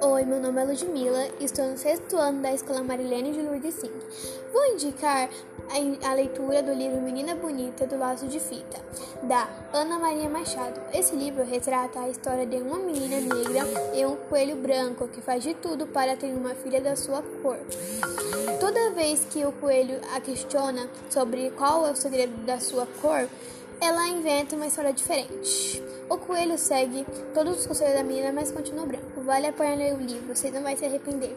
Oi, meu nome é Ludmilla e estou no sexto ano da Escola Marilene de Lourdes Singh. Vou indicar a, a, leitura do livro Menina Bonita do Laço de Fita, da Ana Maria Machado. Esse livro retrata a história de uma menina negra e um coelho branco que faz de tudo para ter uma filha da sua cor. Toda vez que o coelho a questiona sobre qual é o segredo da sua cor, ela inventa uma história diferente. O coelho segue todos os conselhos da menina, mas continua branco. Vale a pena ler o livro, você não vai se arrepender.